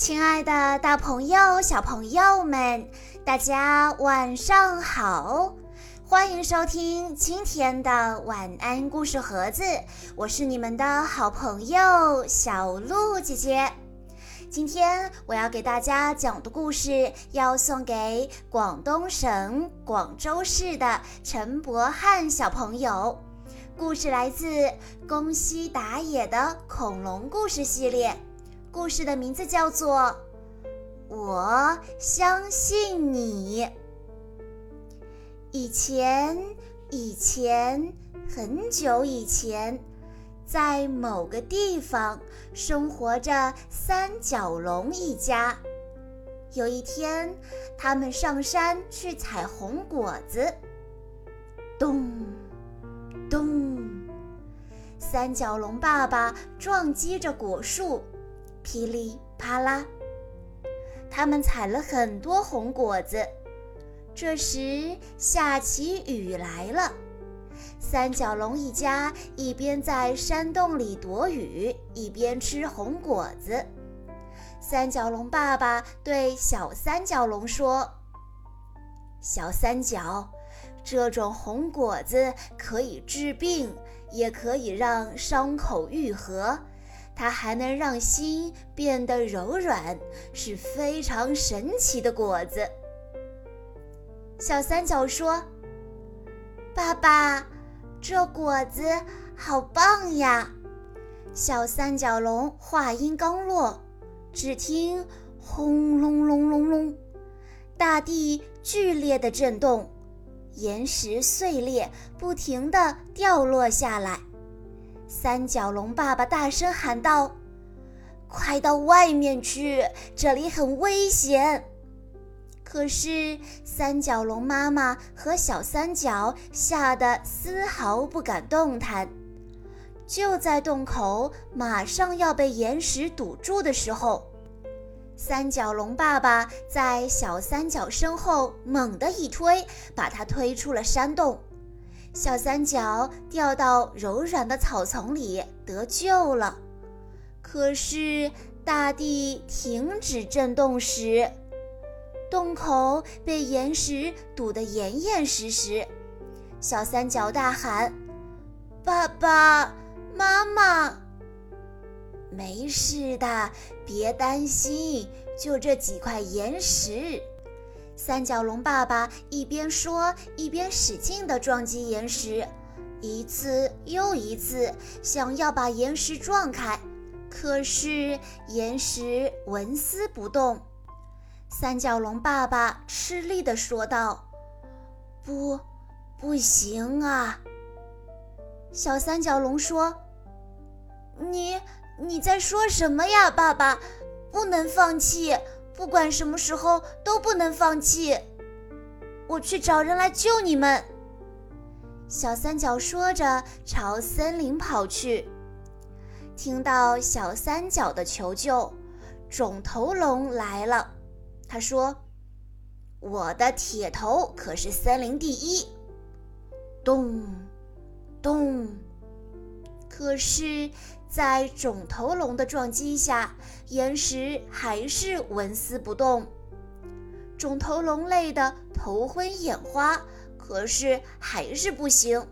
亲爱的，大朋友、小朋友们，大家晚上好！欢迎收听今天的晚安故事盒子，我是你们的好朋友小鹿姐姐。今天我要给大家讲的故事，要送给广东省广州市的陈博翰小朋友。故事来自宫西达也的恐龙故事系列。故事的名字叫做《我相信你》。以前，以前，很久以前，在某个地方生活着三角龙一家。有一天，他们上山去采红果子。咚，咚，三角龙爸爸撞击着果树。噼里啪啦，他们采了很多红果子。这时下起雨来了，三角龙一家一边在山洞里躲雨，一边吃红果子。三角龙爸爸对小三角龙说：“小三角，这种红果子可以治病，也可以让伤口愈合。”它还能让心变得柔软，是非常神奇的果子。小三角说：“爸爸，这果子好棒呀！”小三角龙话音刚落，只听“轰隆隆隆隆”，大地剧烈的震动，岩石碎裂，不停地掉落下来。三角龙爸爸大声喊道：“快到外面去，这里很危险！”可是三角龙妈妈和小三角吓得丝毫不敢动弹。就在洞口马上要被岩石堵住的时候，三角龙爸爸在小三角身后猛地一推，把它推出了山洞。小三角掉到柔软的草丛里得救了，可是大地停止震动时，洞口被岩石堵得严严实实。小三角大喊：“爸爸妈妈，没事的，别担心，就这几块岩石。”三角龙爸爸一边说，一边使劲地撞击岩石，一次又一次，想要把岩石撞开。可是岩石纹丝不动。三角龙爸爸吃力地说道：“不，不行啊！”小三角龙说：“你你在说什么呀，爸爸？不能放弃。”不管什么时候都不能放弃，我去找人来救你们。小三角说着，朝森林跑去。听到小三角的求救，肿头龙来了。他说：“我的铁头可是森林第一。”咚，咚。可是。在肿头龙的撞击下，岩石还是纹丝不动。肿头龙累得头昏眼花，可是还是不行。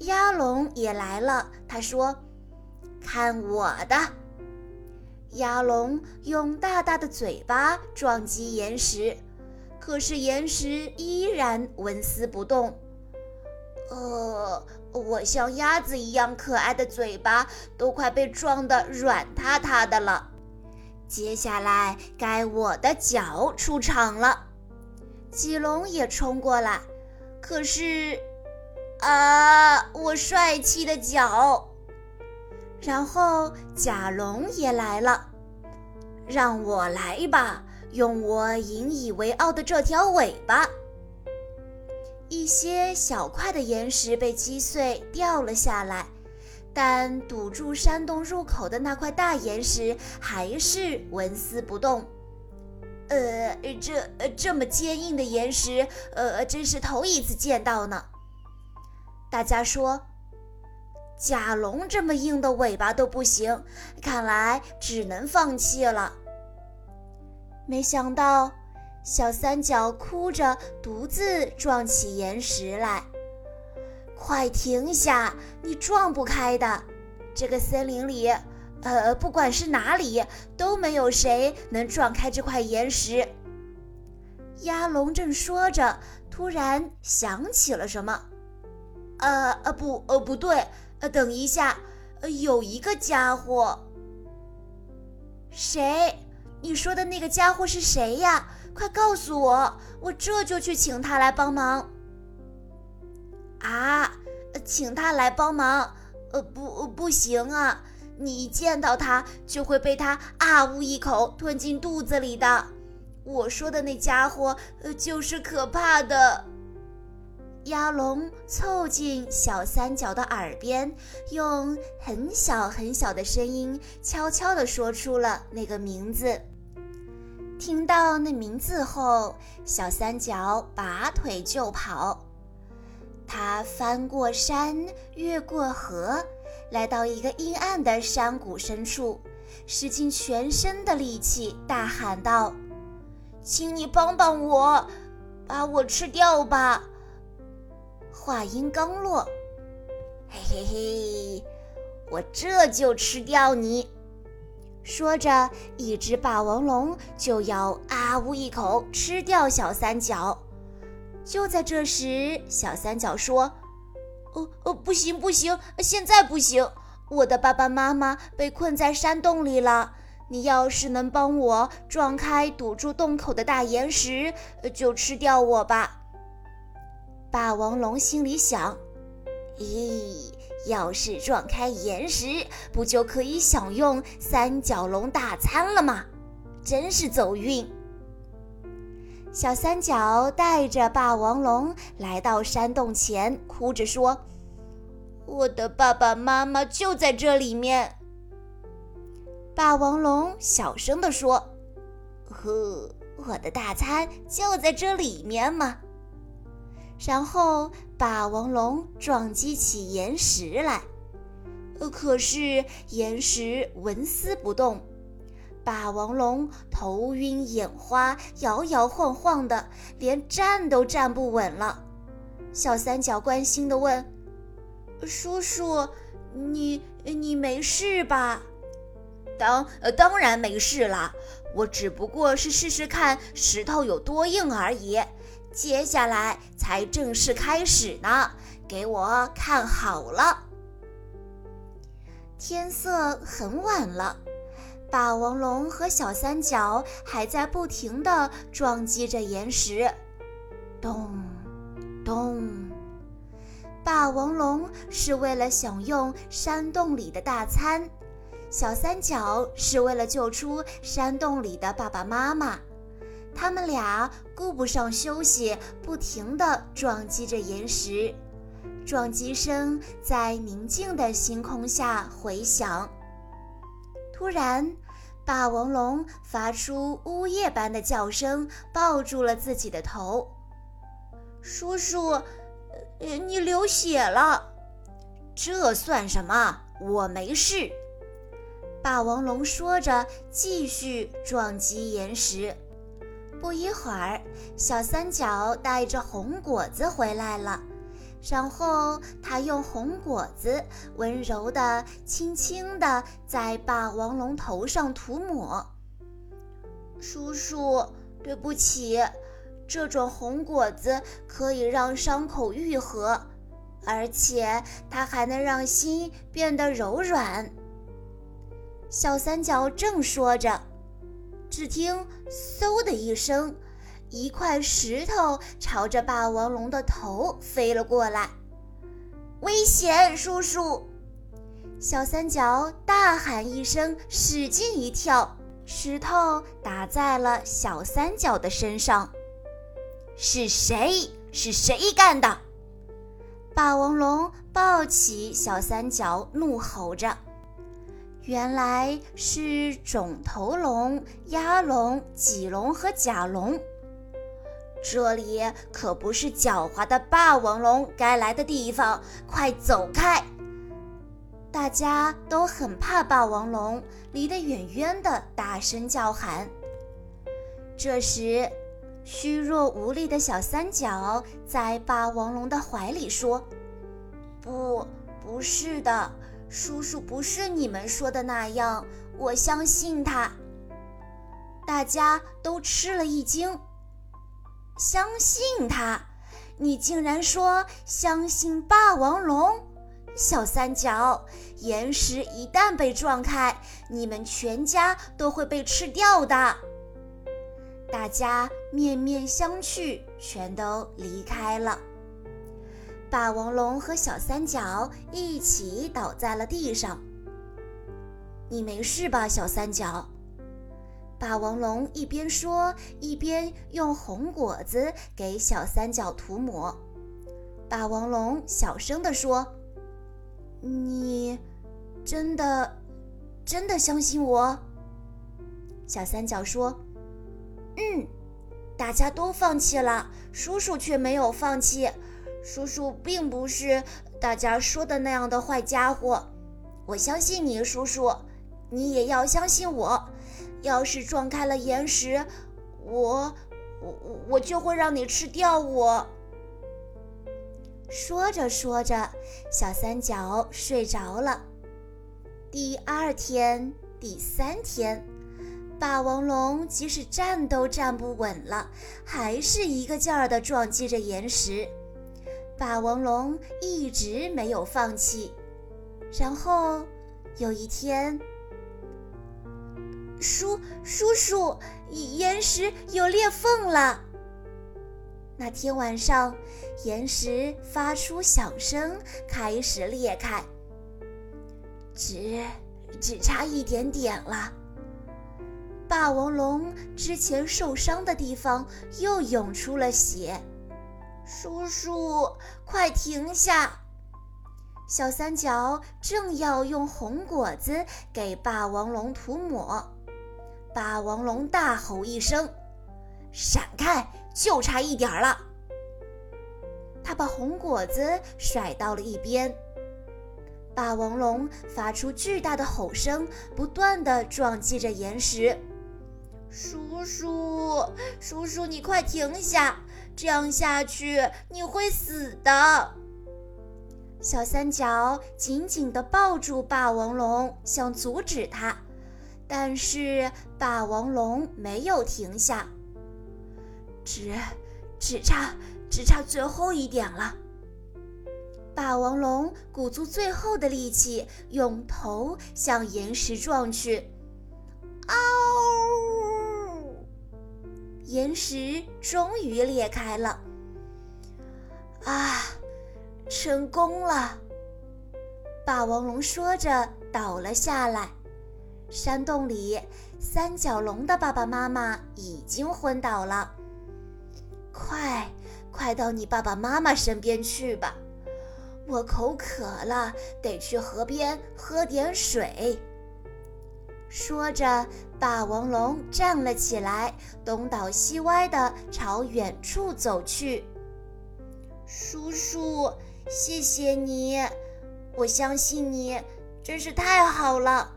鸭龙也来了，他说：“看我的！”鸭龙用大大的嘴巴撞击岩石，可是岩石依然纹丝不动。呃。我像鸭子一样可爱的嘴巴都快被撞得软塌塌的了，接下来该我的脚出场了。棘龙也冲过来，可是，啊，我帅气的脚！然后甲龙也来了，让我来吧，用我引以为傲的这条尾巴。一些小块的岩石被击碎掉了下来，但堵住山洞入口的那块大岩石还是纹丝不动。呃，这呃这么坚硬的岩石，呃，真是头一次见到呢。大家说，甲龙这么硬的尾巴都不行，看来只能放弃了。没想到，小三角哭着独自撞起岩石来。快停下！你撞不开的。这个森林里，呃，不管是哪里，都没有谁能撞开这块岩石。鸭龙正说着，突然想起了什么。呃呃不呃不对，呃等一下，呃有一个家伙。谁？你说的那个家伙是谁呀？快告诉我，我这就去请他来帮忙。啊，请他来帮忙？呃不不行啊，你一见到他就会被他啊呜一口吞进肚子里的。我说的那家伙，呃就是可怕的。鸭龙凑近小三角的耳边，用很小很小的声音悄悄地说出了那个名字。听到那名字后，小三角拔腿就跑。他翻过山，越过河，来到一个阴暗的山谷深处，使尽全身的力气，大喊道：“请你帮帮我，把我吃掉吧！”话音刚落，嘿嘿嘿，我这就吃掉你！说着，一只霸王龙就要啊呜一口吃掉小三角。就在这时，小三角说：“哦哦，不行不行，现在不行！我的爸爸妈妈被困在山洞里了。你要是能帮我撞开堵住洞口的大岩石，就吃掉我吧。”霸王龙心里想：“咦，要是撞开岩石，不就可以享用三角龙大餐了吗？真是走运！”小三角带着霸王龙来到山洞前，哭着说：“我的爸爸妈妈就在这里面。”霸王龙小声地说：“呵，我的大餐就在这里面嘛。”然后，霸王龙撞击起岩石来，呃，可是岩石纹丝不动。霸王龙头晕眼花，摇摇晃晃的，连站都站不稳了。小三角关心地问：“叔叔，你你没事吧？”“当当然没事啦，我只不过是试试看石头有多硬而已。”接下来才正式开始呢，给我看好了。天色很晚了，霸王龙和小三角还在不停地撞击着岩石，咚咚。霸王龙是为了享用山洞里的大餐，小三角是为了救出山洞里的爸爸妈妈。他们俩顾不上休息，不停地撞击着岩石，撞击声在宁静的星空下回响。突然，霸王龙发出呜咽般的叫声，抱住了自己的头。叔叔，你流血了。这算什么？我没事。霸王龙说着，继续撞击岩石。不一会儿，小三角带着红果子回来了，然后他用红果子温柔地、轻轻地在霸王龙头上涂抹。叔叔，对不起，这种红果子可以让伤口愈合，而且它还能让心变得柔软。小三角正说着。只听“嗖”的一声，一块石头朝着霸王龙的头飞了过来。危险！叔叔！小三角大喊一声，使劲一跳，石头打在了小三角的身上。是谁？是谁干的？霸王龙抱起小三角，怒吼着。原来是肿头龙、鸭龙、棘龙和甲龙，这里可不是狡猾的霸王龙该来的地方，快走开！大家都很怕霸王龙，离得远远的，大声叫喊。这时，虚弱无力的小三角在霸王龙的怀里说：“不，不是的，叔叔不是你们说的那样，我相信他。”大家都吃了一惊。相信他？你竟然说相信霸王龙？小三角，岩石一旦被撞开，你们全家都会被吃掉的。大家面面相觑，全都离开了。霸王龙和小三角一起倒在了地上。你没事吧，小三角？霸王龙一边说，一边用红果子给小三角涂抹。霸王龙小声地说。你真的真的相信我？小三角说：“嗯，大家都放弃了，叔叔却没有放弃。叔叔并不是大家说的那样的坏家伙。我相信你，叔叔，你也要相信我。要是撞开了岩石，我我我就会让你吃掉我。”说着说着，小三角睡着了。第二天、第三天，霸王龙即使站都站不稳了，还是一个劲儿地撞击着岩石。霸王龙一直没有放弃。然后有一天，叔叔叔，岩石有裂缝了。那天晚上，岩石发出响声，开始裂开。只只差一点点了。霸王龙之前受伤的地方又涌出了血。叔叔，快停下！小三角正要用红果子给霸王龙涂抹，霸王龙大吼一声：“闪开！”就差一点了，他把红果子甩到了一边。霸王龙发出巨大的吼声，不断地撞击着岩石。叔叔，叔叔，你快停下！这样下去你会死的。小三角紧紧地抱住霸王龙，想阻止他，但是霸王龙没有停下。只，只差，只差最后一点了。霸王龙鼓足最后的力气，用头向岩石撞去。岩石终于裂开了。啊，成功了！霸王龙说着倒了下来。山洞里，三角龙的爸爸妈妈已经昏倒了。快，快到你爸爸妈妈身边去吧！我口渴了，得去河边喝点水。说着，霸王龙站了起来，东倒西歪地朝远处走去。叔叔，谢谢你，我相信你，真是太好了！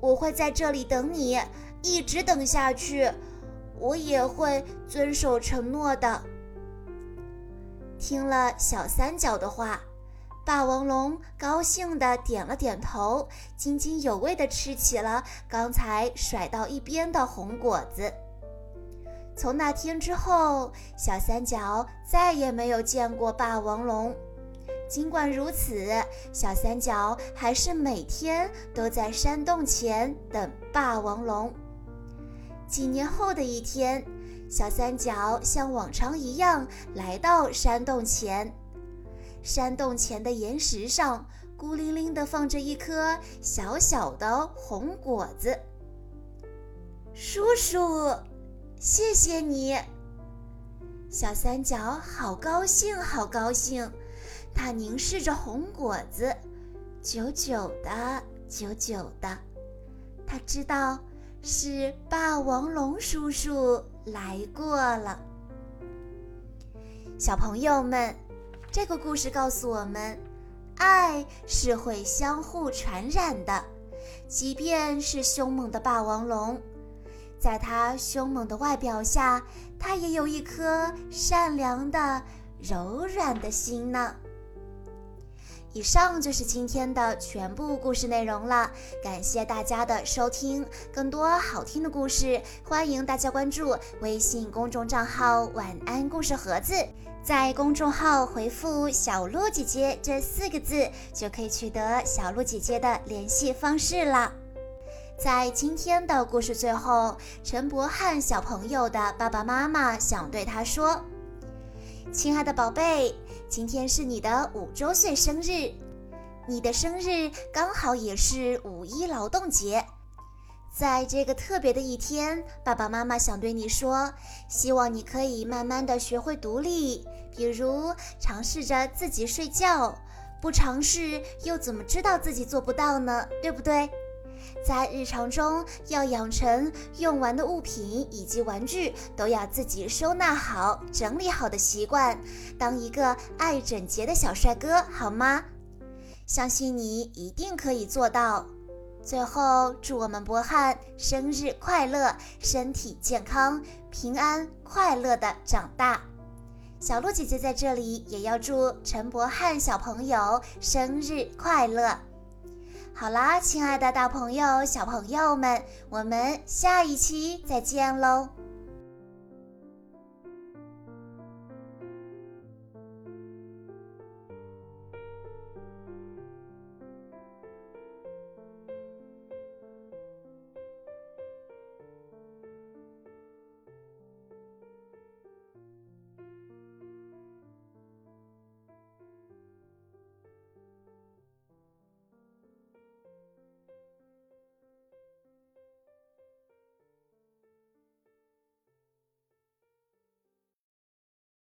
我会在这里等你，一直等下去。我也会遵守承诺的。听了小三角的话，霸王龙高兴地点了点头，津津有味地吃起了刚才甩到一边的红果子。从那天之后，小三角再也没有见过霸王龙。尽管如此，小三角还是每天都在山洞前等霸王龙。几年后的一天，小三角像往常一样来到山洞前。山洞前的岩石上，孤零零地放着一颗小小的红果子。叔叔，谢谢你！小三角好高兴，好高兴。他凝视着红果子，久久的，久久的。他知道。是霸王龙叔叔来过了。小朋友们，这个故事告诉我们，爱是会相互传染的。即便是凶猛的霸王龙，在它凶猛的外表下，它也有一颗善良的、柔软的心呢。以上就是今天的全部故事内容了，感谢大家的收听。更多好听的故事，欢迎大家关注微信公众账号“晚安故事盒子”。在公众号回复“小鹿姐姐”这四个字，就可以取得小鹿姐姐的联系方式了。在今天的故事最后，陈博翰小朋友的爸爸妈妈想对他说：“亲爱的宝贝。”今天是你的五周岁生日，你的生日刚好也是五一劳动节。在这个特别的一天，爸爸妈妈想对你说，希望你可以慢慢的学会独立，比如尝试着自己睡觉。不尝试又怎么知道自己做不到呢？对不对？在日常中要养成用完的物品以及玩具都要自己收纳好、整理好的习惯，当一个爱整洁的小帅哥，好吗？相信你一定可以做到。最后，祝我们博翰生日快乐，身体健康，平安快乐的长大。小鹿姐姐在这里也要祝陈博翰小朋友生日快乐。好啦，亲爱的大朋友、小朋友们，我们下一期再见喽！